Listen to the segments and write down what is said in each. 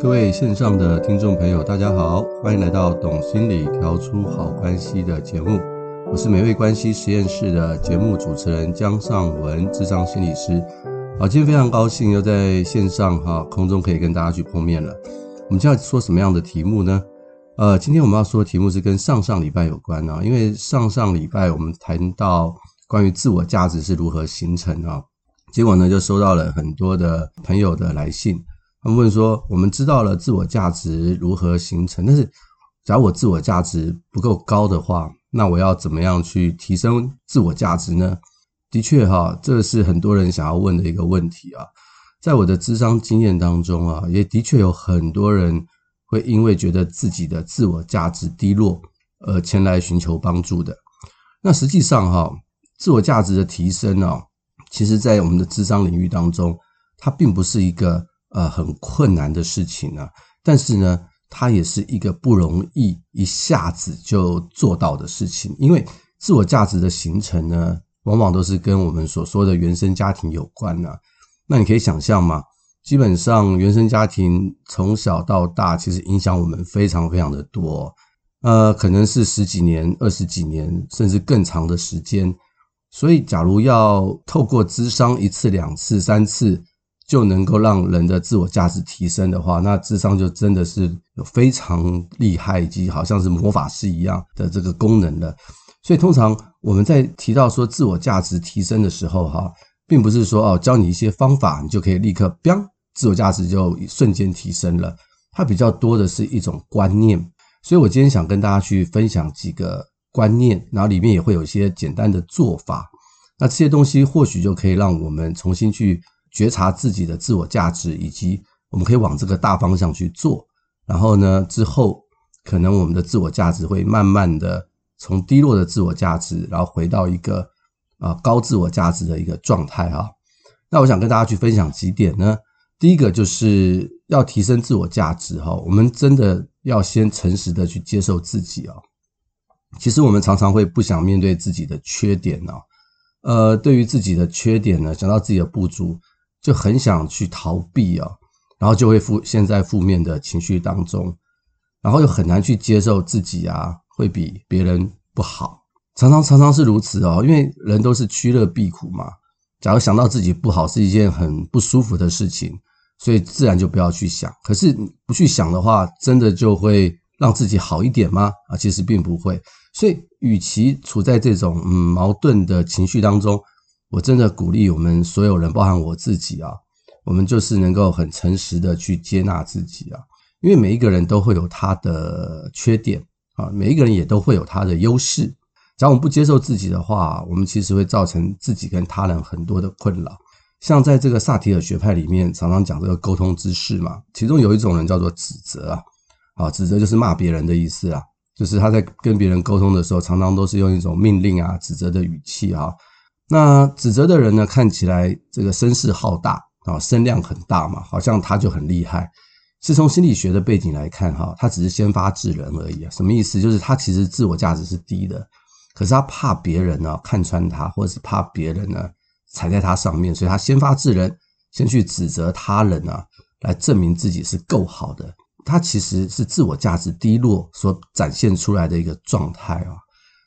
各位线上的听众朋友，大家好，欢迎来到《懂心理调出好关系》的节目。我是美味关系实验室的节目主持人江尚文，智商心理师。好，今天非常高兴又在线上哈空中可以跟大家去碰面了。我们今天要说什么样的题目呢？呃，今天我们要说的题目是跟上上礼拜有关啊，因为上上礼拜我们谈到关于自我价值是如何形成啊，结果呢就收到了很多的朋友的来信。他们问说：“我们知道了自我价值如何形成，但是，假如我自我价值不够高的话，那我要怎么样去提升自我价值呢？”的确，哈，这是很多人想要问的一个问题啊。在我的智商经验当中啊，也的确有很多人会因为觉得自己的自我价值低落而前来寻求帮助的。那实际上，哈，自我价值的提升呢，其实在我们的智商领域当中，它并不是一个。呃，很困难的事情呢，但是呢，它也是一个不容易一下子就做到的事情。因为自我价值的形成呢，往往都是跟我们所说的原生家庭有关呢。那你可以想象吗？基本上原生家庭从小到大，其实影响我们非常非常的多。呃，可能是十几年、二十几年，甚至更长的时间。所以，假如要透过咨商一次、两次、三次，就能够让人的自我价值提升的话，那智商就真的是有非常厉害以及好像是魔法师一样的这个功能了。所以通常我们在提到说自我价值提升的时候，哈，并不是说哦教你一些方法，你就可以立刻飙自我价值就瞬间提升了。它比较多的是一种观念。所以我今天想跟大家去分享几个观念，然后里面也会有一些简单的做法。那这些东西或许就可以让我们重新去。觉察自己的自我价值，以及我们可以往这个大方向去做。然后呢，之后可能我们的自我价值会慢慢的从低落的自我价值，然后回到一个啊高自我价值的一个状态哈。那我想跟大家去分享几点呢？第一个就是要提升自我价值哈，我们真的要先诚实的去接受自己啊。其实我们常常会不想面对自己的缺点呢，呃，对于自己的缺点呢，想到自己的不足。就很想去逃避啊，然后就会负陷在负面的情绪当中，然后又很难去接受自己啊会比别人不好，常常常常是如此哦，因为人都是趋乐避苦嘛。假如想到自己不好是一件很不舒服的事情，所以自然就不要去想。可是不去想的话，真的就会让自己好一点吗？啊，其实并不会。所以，与其处在这种嗯矛盾的情绪当中。我真的鼓励我们所有人，包含我自己啊，我们就是能够很诚实的去接纳自己啊，因为每一个人都会有他的缺点啊，每一个人也都会有他的优势。假如我们不接受自己的话，我们其实会造成自己跟他人很多的困扰。像在这个萨提尔学派里面，常常讲这个沟通之事嘛，其中有一种人叫做指责啊，啊，指责就是骂别人的意思啊，就是他在跟别人沟通的时候，常常都是用一种命令啊、指责的语气啊。那指责的人呢，看起来这个声势浩大啊，声量很大嘛，好像他就很厉害。是从心理学的背景来看，哈，他只是先发制人而已啊。什么意思？就是他其实自我价值是低的，可是他怕别人呢看穿他，或者是怕别人呢踩在他上面，所以他先发制人，先去指责他人啊，来证明自己是够好的。他其实是自我价值低落所展现出来的一个状态啊。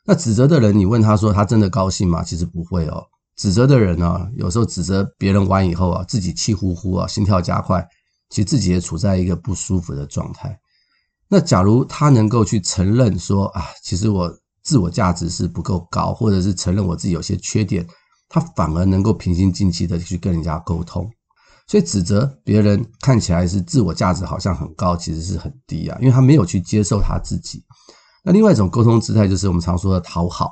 那指责的人，你问他说他真的高兴吗？其实不会哦。指责的人呢，有时候指责别人完以后啊，自己气呼呼啊，心跳加快，其实自己也处在一个不舒服的状态。那假如他能够去承认说啊，其实我自我价值是不够高，或者是承认我自己有些缺点，他反而能够平心静气的去跟人家沟通。所以指责别人看起来是自我价值好像很高，其实是很低啊，因为他没有去接受他自己。那另外一种沟通姿态就是我们常说的讨好，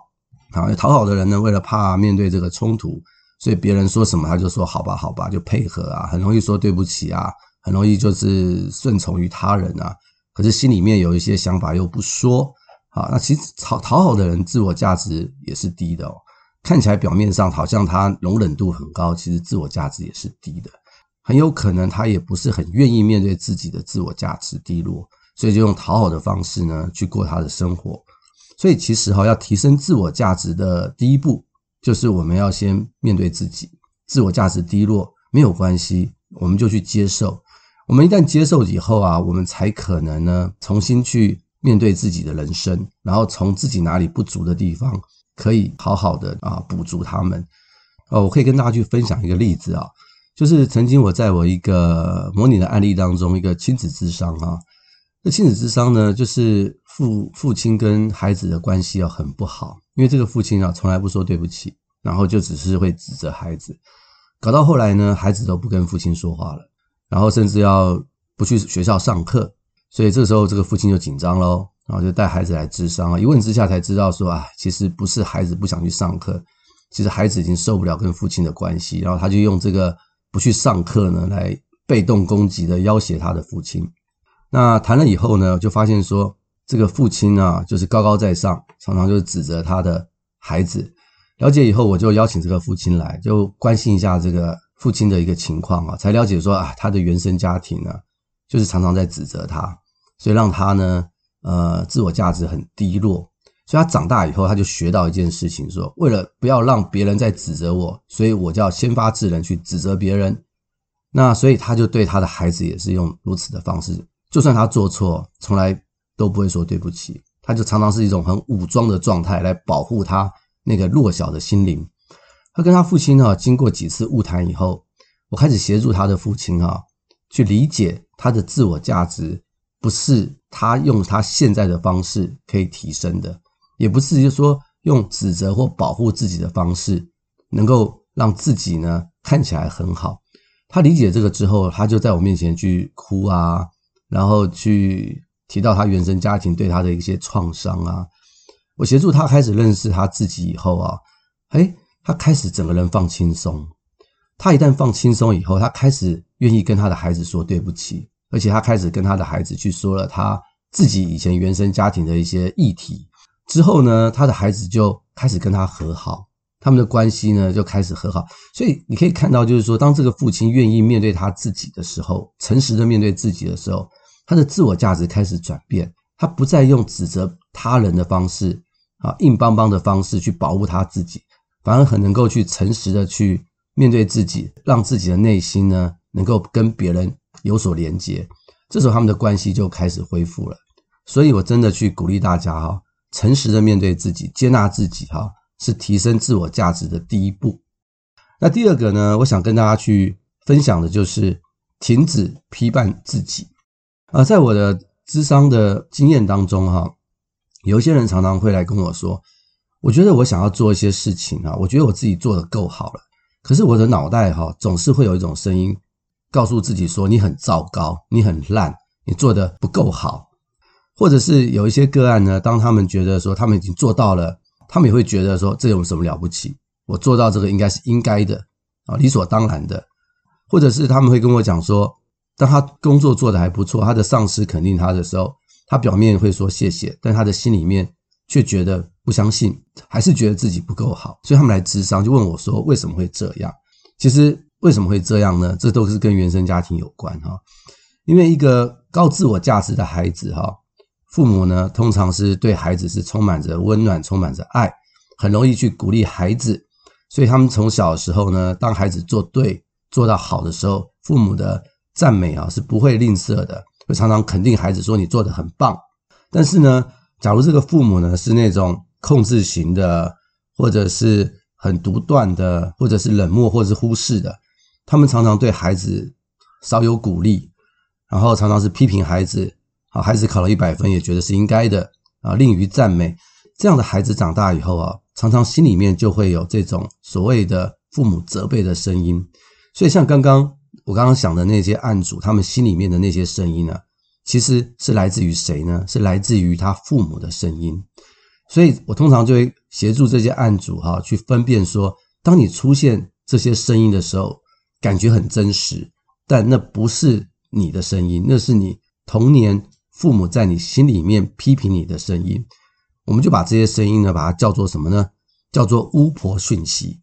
啊，讨好的人呢，为了怕面对这个冲突，所以别人说什么他就说好吧，好吧，就配合啊，很容易说对不起啊，很容易就是顺从于他人啊，可是心里面有一些想法又不说，啊，那其实讨讨好的人自我价值也是低的哦，看起来表面上好像他容忍度很高，其实自我价值也是低的，很有可能他也不是很愿意面对自己的自我价值低落。所以就用讨好的方式呢，去过他的生活。所以其实哈，要提升自我价值的第一步，就是我们要先面对自己。自我价值低落没有关系，我们就去接受。我们一旦接受以后啊，我们才可能呢重新去面对自己的人生，然后从自己哪里不足的地方，可以好好的啊补足他们。哦，我可以跟大家去分享一个例子啊，就是曾经我在我一个模拟的案例当中，一个亲子智商啊，那亲子智商呢，就是父父亲跟孩子的关系要很不好，因为这个父亲啊从来不说对不起，然后就只是会指责孩子，搞到后来呢，孩子都不跟父亲说话了。然后甚至要不去学校上课，所以这时候这个父亲就紧张喽，然后就带孩子来智商啊。一问之下才知道说啊，其实不是孩子不想去上课，其实孩子已经受不了跟父亲的关系，然后他就用这个不去上课呢来被动攻击的要挟他的父亲。那谈了以后呢，就发现说这个父亲啊就是高高在上，常常就是指责他的孩子。了解以后，我就邀请这个父亲来，就关心一下这个。父亲的一个情况啊，才了解说啊，他的原生家庭呢，就是常常在指责他，所以让他呢，呃，自我价值很低落。所以他长大以后，他就学到一件事情，说为了不要让别人再指责我，所以我就要先发制人去指责别人。那所以他就对他的孩子也是用如此的方式，就算他做错，从来都不会说对不起，他就常常是一种很武装的状态来保护他那个弱小的心灵。他跟他父亲哈，经过几次晤谈以后，我开始协助他的父亲哈，去理解他的自我价值不是他用他现在的方式可以提升的，也不是就说用指责或保护自己的方式能够让自己呢看起来很好。他理解这个之后，他就在我面前去哭啊，然后去提到他原生家庭对他的一些创伤啊。我协助他开始认识他自己以后啊，哎他开始整个人放轻松，他一旦放轻松以后，他开始愿意跟他的孩子说对不起，而且他开始跟他的孩子去说了他自己以前原生家庭的一些议题。之后呢，他的孩子就开始跟他和好，他们的关系呢就开始和好。所以你可以看到，就是说，当这个父亲愿意面对他自己的时候，诚实的面对自己的时候，他的自我价值开始转变，他不再用指责他人的方式啊，硬邦邦的方式去保护他自己。反而很能够去诚实的去面对自己，让自己的内心呢能够跟别人有所连接，这时候他们的关系就开始恢复了。所以我真的去鼓励大家哈，诚实的面对自己，接纳自己哈，是提升自我价值的第一步。那第二个呢，我想跟大家去分享的就是停止批判自己。啊，在我的咨商的经验当中哈，有一些人常常会来跟我说。我觉得我想要做一些事情啊，我觉得我自己做的够好了，可是我的脑袋哈总是会有一种声音告诉自己说，你很糟糕，你很烂，你做的不够好，或者是有一些个案呢，当他们觉得说他们已经做到了，他们也会觉得说，这有什么了不起？我做到这个应该是应该的啊，理所当然的，或者是他们会跟我讲说，当他工作做得还不错，他的上司肯定他的时候，他表面会说谢谢，但他的心里面却觉得。不相信，还是觉得自己不够好，所以他们来咨商，就问我说：“为什么会这样？”其实为什么会这样呢？这都是跟原生家庭有关哈。因为一个高自我价值的孩子哈，父母呢通常是对孩子是充满着温暖、充满着爱，很容易去鼓励孩子，所以他们从小时候呢，当孩子做对、做到好的时候，父母的赞美啊是不会吝啬的，会常常肯定孩子说你做得很棒。但是呢，假如这个父母呢是那种控制型的，或者是很独断的，或者是冷漠，或者是忽视的，他们常常对孩子少有鼓励，然后常常是批评孩子。啊，孩子考了一百分，也觉得是应该的啊，吝于赞美。这样的孩子长大以后啊，常常心里面就会有这种所谓的父母责备的声音。所以，像刚刚我刚刚想的那些案主，他们心里面的那些声音呢，其实是来自于谁呢？是来自于他父母的声音。所以我通常就会协助这些案主哈，去分辨说，当你出现这些声音的时候，感觉很真实，但那不是你的声音，那是你童年父母在你心里面批评你的声音。我们就把这些声音呢，把它叫做什么呢？叫做巫婆讯息。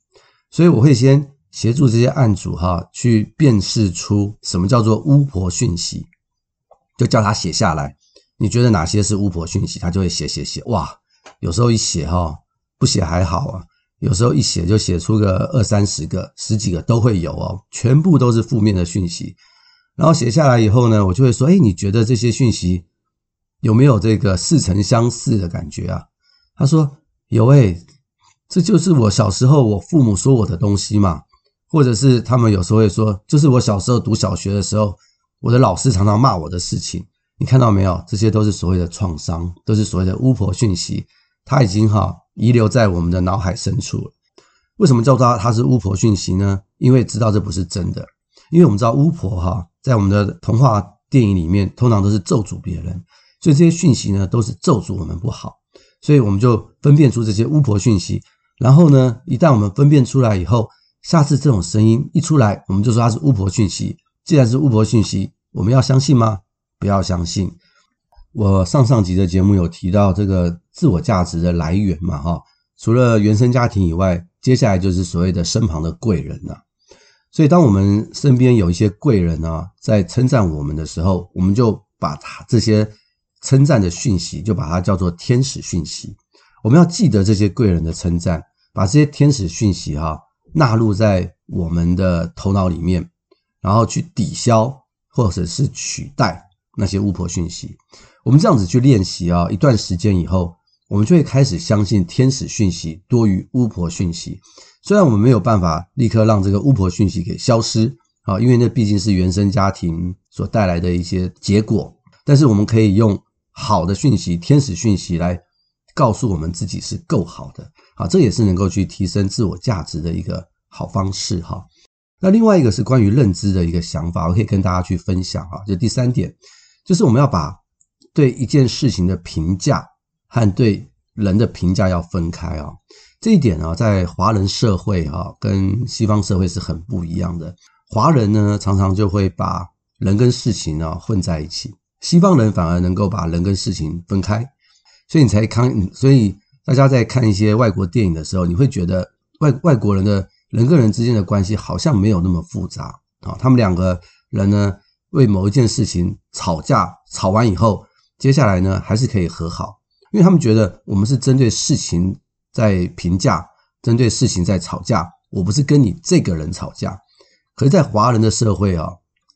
所以我会先协助这些案主哈，去辨识出什么叫做巫婆讯息，就叫他写下来。你觉得哪些是巫婆讯息？他就会写写写，哇！有时候一写哈，不写还好啊。有时候一写就写出个二三十个、十几个都会有哦，全部都是负面的讯息。然后写下来以后呢，我就会说：“哎，你觉得这些讯息有没有这个似曾相识的感觉啊？”他说：“有哎，这就是我小时候我父母说我的东西嘛，或者是他们有时候会说，就是我小时候读小学的时候，我的老师常常骂我的事情。你看到没有？这些都是所谓的创伤，都是所谓的巫婆讯息，它已经哈遗留在我们的脑海深处了。为什么叫它它是巫婆讯息呢？因为知道这不是真的，因为我们知道巫婆哈。”在我们的童话电影里面，通常都是咒诅别人，所以这些讯息呢，都是咒诅我们不好，所以我们就分辨出这些巫婆讯息。然后呢，一旦我们分辨出来以后，下次这种声音一出来，我们就说它是巫婆讯息。既然是巫婆讯息，我们要相信吗？不要相信。我上上集的节目有提到这个自我价值的来源嘛，哈，除了原生家庭以外，接下来就是所谓的身旁的贵人了。所以，当我们身边有一些贵人啊，在称赞我们的时候，我们就把他这些称赞的讯息，就把它叫做天使讯息。我们要记得这些贵人的称赞，把这些天使讯息哈纳入在我们的头脑里面，然后去抵消或者是取代那些巫婆讯息。我们这样子去练习啊，一段时间以后，我们就会开始相信天使讯息多于巫婆讯息。虽然我们没有办法立刻让这个巫婆讯息给消失啊，因为那毕竟是原生家庭所带来的一些结果，但是我们可以用好的讯息、天使讯息来告诉我们自己是够好的啊，这也是能够去提升自我价值的一个好方式哈。那另外一个是关于认知的一个想法，我可以跟大家去分享啊。就第三点，就是我们要把对一件事情的评价和对人的评价要分开啊。这一点啊，在华人社会啊，跟西方社会是很不一样的。华人呢，常常就会把人跟事情啊混在一起；西方人反而能够把人跟事情分开。所以你才看，所以大家在看一些外国电影的时候，你会觉得外外国人的人跟人之间的关系好像没有那么复杂啊。他们两个人呢，为某一件事情吵架，吵完以后，接下来呢还是可以和好，因为他们觉得我们是针对事情。在评价，针对事情在吵架，我不是跟你这个人吵架，可是，在华人的社会啊，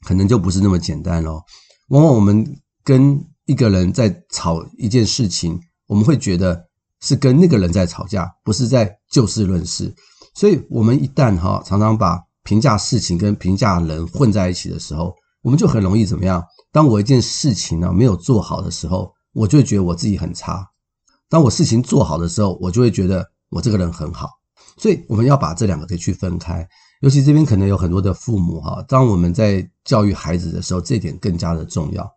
可能就不是那么简单咯。往往我们跟一个人在吵一件事情，我们会觉得是跟那个人在吵架，不是在就事论事。所以，我们一旦哈常常把评价事情跟评价人混在一起的时候，我们就很容易怎么样？当我一件事情呢没有做好的时候，我就会觉得我自己很差。当我事情做好的时候，我就会觉得我这个人很好，所以我们要把这两个给区分开。尤其这边可能有很多的父母哈，当我们在教育孩子的时候，这点更加的重要。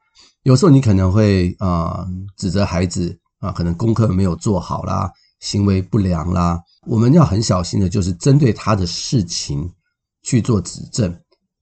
有时候你可能会啊指责孩子啊，可能功课没有做好啦，行为不良啦，我们要很小心的，就是针对他的事情去做指正，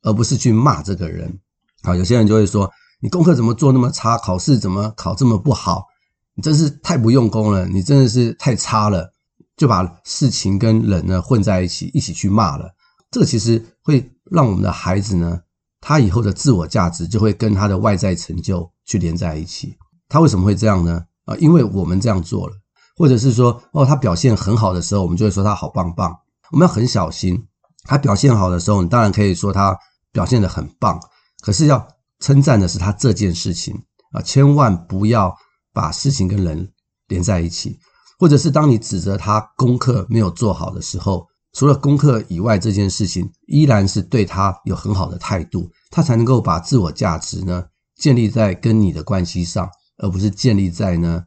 而不是去骂这个人。啊，有些人就会说，你功课怎么做那么差，考试怎么考这么不好？你真是太不用功了，你真的是太差了，就把事情跟人呢混在一起，一起去骂了。这个其实会让我们的孩子呢，他以后的自我价值就会跟他的外在成就去连在一起。他为什么会这样呢？啊，因为我们这样做了，或者是说，哦，他表现很好的时候，我们就会说他好棒棒。我们要很小心，他表现好的时候，你当然可以说他表现得很棒，可是要称赞的是他这件事情啊，千万不要。把事情跟人连在一起，或者是当你指责他功课没有做好的时候，除了功课以外，这件事情依然是对他有很好的态度，他才能够把自我价值呢建立在跟你的关系上，而不是建立在呢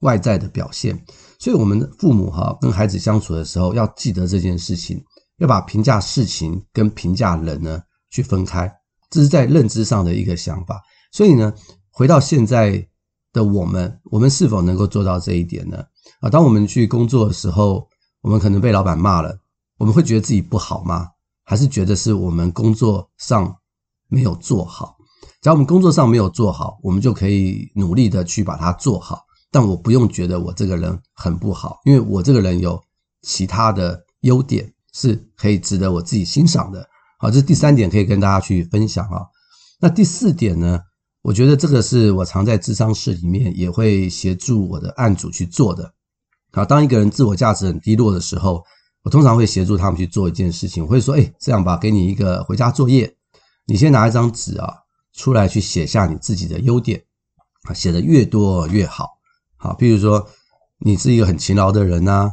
外在的表现。所以，我们父母哈跟孩子相处的时候，要记得这件事情，要把评价事情跟评价人呢去分开，这是在认知上的一个想法。所以呢，回到现在。的我们，我们是否能够做到这一点呢？啊，当我们去工作的时候，我们可能被老板骂了，我们会觉得自己不好吗？还是觉得是我们工作上没有做好？只要我们工作上没有做好，我们就可以努力的去把它做好。但我不用觉得我这个人很不好，因为我这个人有其他的优点是可以值得我自己欣赏的。好，这是第三点可以跟大家去分享啊。那第四点呢？我觉得这个是我常在智商室里面也会协助我的案主去做的。好，当一个人自我价值很低落的时候，我通常会协助他们去做一件事情，我会说：“哎，这样吧，给你一个回家作业，你先拿一张纸啊，出来去写下你自己的优点啊，写得越多越好。好，譬如说你是一个很勤劳的人呐，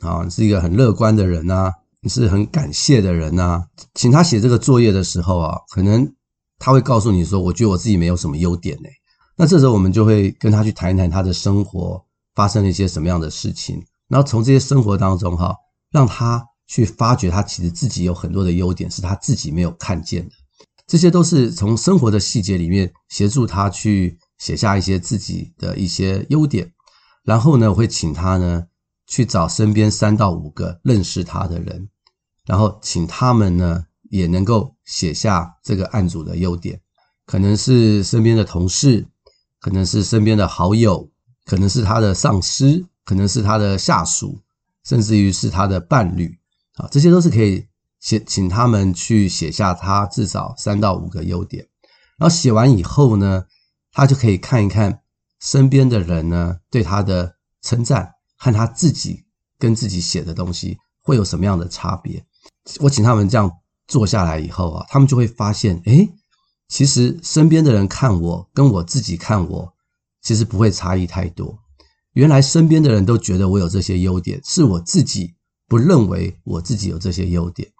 啊，你是一个很乐观的人呐，你是很感谢的人呐，请他写这个作业的时候啊，可能他会告诉你说，我觉得我自己没有什么优点呢。那这时候我们就会跟他去谈一谈他的生活发生了一些什么样的事情，然后从这些生活当中哈，让他去发掘他其实自己有很多的优点是他自己没有看见的。这些都是从生活的细节里面协助他去写下一些自己的一些优点，然后呢，我会请他呢去找身边三到五个认识他的人，然后请他们呢也能够写下这个案主的优点，可能是身边的同事，可能是身边的好友，可能是他的上司，可能是他的下属，甚至于是他的伴侣啊，这些都是可以。写，请他们去写下他至少三到五个优点，然后写完以后呢，他就可以看一看身边的人呢对他的称赞和他自己跟自己写的东西会有什么样的差别。我请他们这样做下来以后啊，他们就会发现，诶，其实身边的人看我跟我自己看我，其实不会差异太多。原来身边的人都觉得我有这些优点，是我自己不认为我自己有这些优点。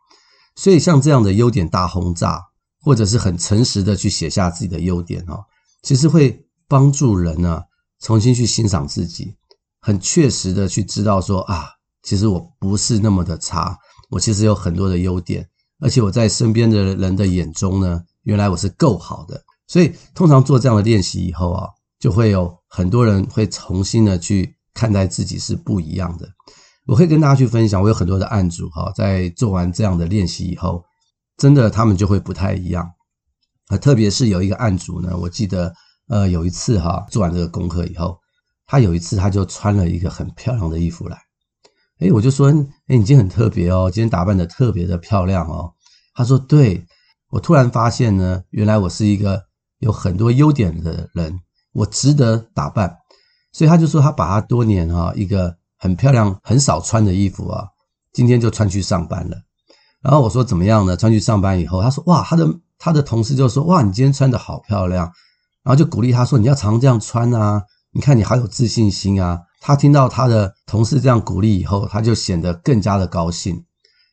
所以，像这样的优点大轰炸，或者是很诚实的去写下自己的优点哈，其实会帮助人呢重新去欣赏自己，很确实的去知道说啊，其实我不是那么的差，我其实有很多的优点，而且我在身边的人的眼中呢，原来我是够好的。所以，通常做这样的练习以后啊，就会有很多人会重新的去看待自己是不一样的。我会跟大家去分享，我有很多的案主哈，在做完这样的练习以后，真的他们就会不太一样啊。特别是有一个案主呢，我记得呃有一次哈，做完这个功课以后，他有一次他就穿了一个很漂亮的衣服来，诶，我就说，诶，你今天很特别哦，今天打扮得特别的漂亮哦。他说，对，我突然发现呢，原来我是一个有很多优点的人，我值得打扮，所以他就说他把他多年哈一个。很漂亮，很少穿的衣服啊，今天就穿去上班了。然后我说怎么样呢？穿去上班以后，他说哇，他的他的同事就说哇，你今天穿得好漂亮，然后就鼓励他说你要常这样穿啊，你看你好有自信心啊。他听到他的同事这样鼓励以后，他就显得更加的高兴。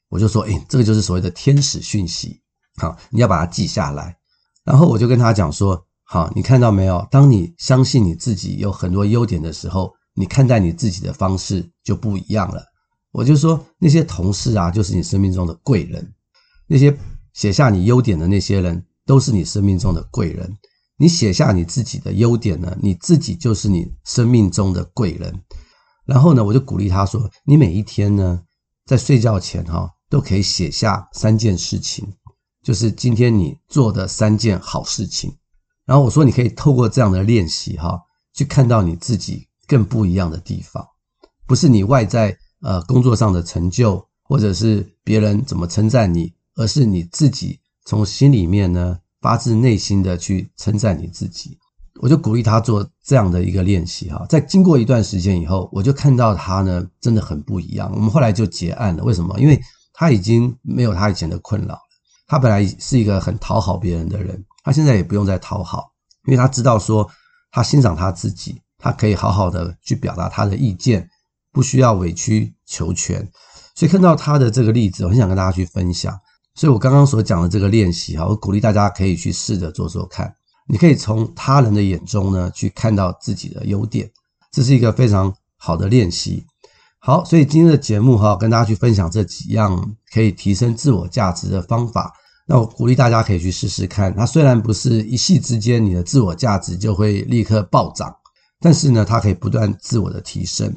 我就说，诶，这个就是所谓的天使讯息，好，你要把它记下来。然后我就跟他讲说，好，你看到没有？当你相信你自己有很多优点的时候。你看待你自己的方式就不一样了。我就说那些同事啊，就是你生命中的贵人；那些写下你优点的那些人，都是你生命中的贵人。你写下你自己的优点呢，你自己就是你生命中的贵人。然后呢，我就鼓励他说：“你每一天呢，在睡觉前哈，都可以写下三件事情，就是今天你做的三件好事情。”然后我说：“你可以透过这样的练习哈，去看到你自己。”更不一样的地方，不是你外在呃工作上的成就，或者是别人怎么称赞你，而是你自己从心里面呢发自内心的去称赞你自己。我就鼓励他做这样的一个练习哈，在经过一段时间以后，我就看到他呢真的很不一样。我们后来就结案了，为什么？因为他已经没有他以前的困扰了。他本来是一个很讨好别人的人，他现在也不用再讨好，因为他知道说他欣赏他自己。他可以好好的去表达他的意见，不需要委曲求全。所以看到他的这个例子，我很想跟大家去分享。所以我刚刚所讲的这个练习哈，我鼓励大家可以去试着做做看。你可以从他人的眼中呢，去看到自己的优点，这是一个非常好的练习。好，所以今天的节目哈，跟大家去分享这几样可以提升自我价值的方法。那我鼓励大家可以去试试看。它虽然不是一夕之间你的自我价值就会立刻暴涨。但是呢，它可以不断自我的提升。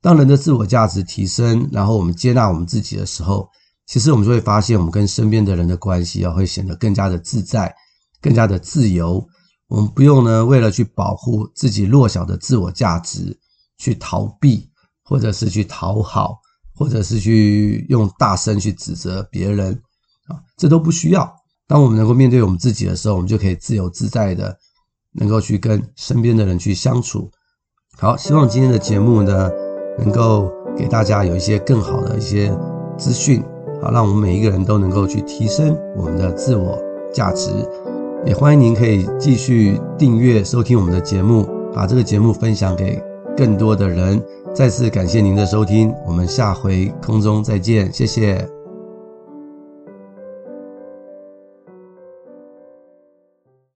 当人的自我价值提升，然后我们接纳我们自己的时候，其实我们就会发现，我们跟身边的人的关系啊，会显得更加的自在，更加的自由。我们不用呢，为了去保护自己弱小的自我价值，去逃避，或者是去讨好，或者是去用大声去指责别人啊，这都不需要。当我们能够面对我们自己的时候，我们就可以自由自在的。能够去跟身边的人去相处，好，希望今天的节目呢，能够给大家有一些更好的一些资讯，好，让我们每一个人都能够去提升我们的自我价值，也欢迎您可以继续订阅收听我们的节目，把这个节目分享给更多的人。再次感谢您的收听，我们下回空中再见，谢谢。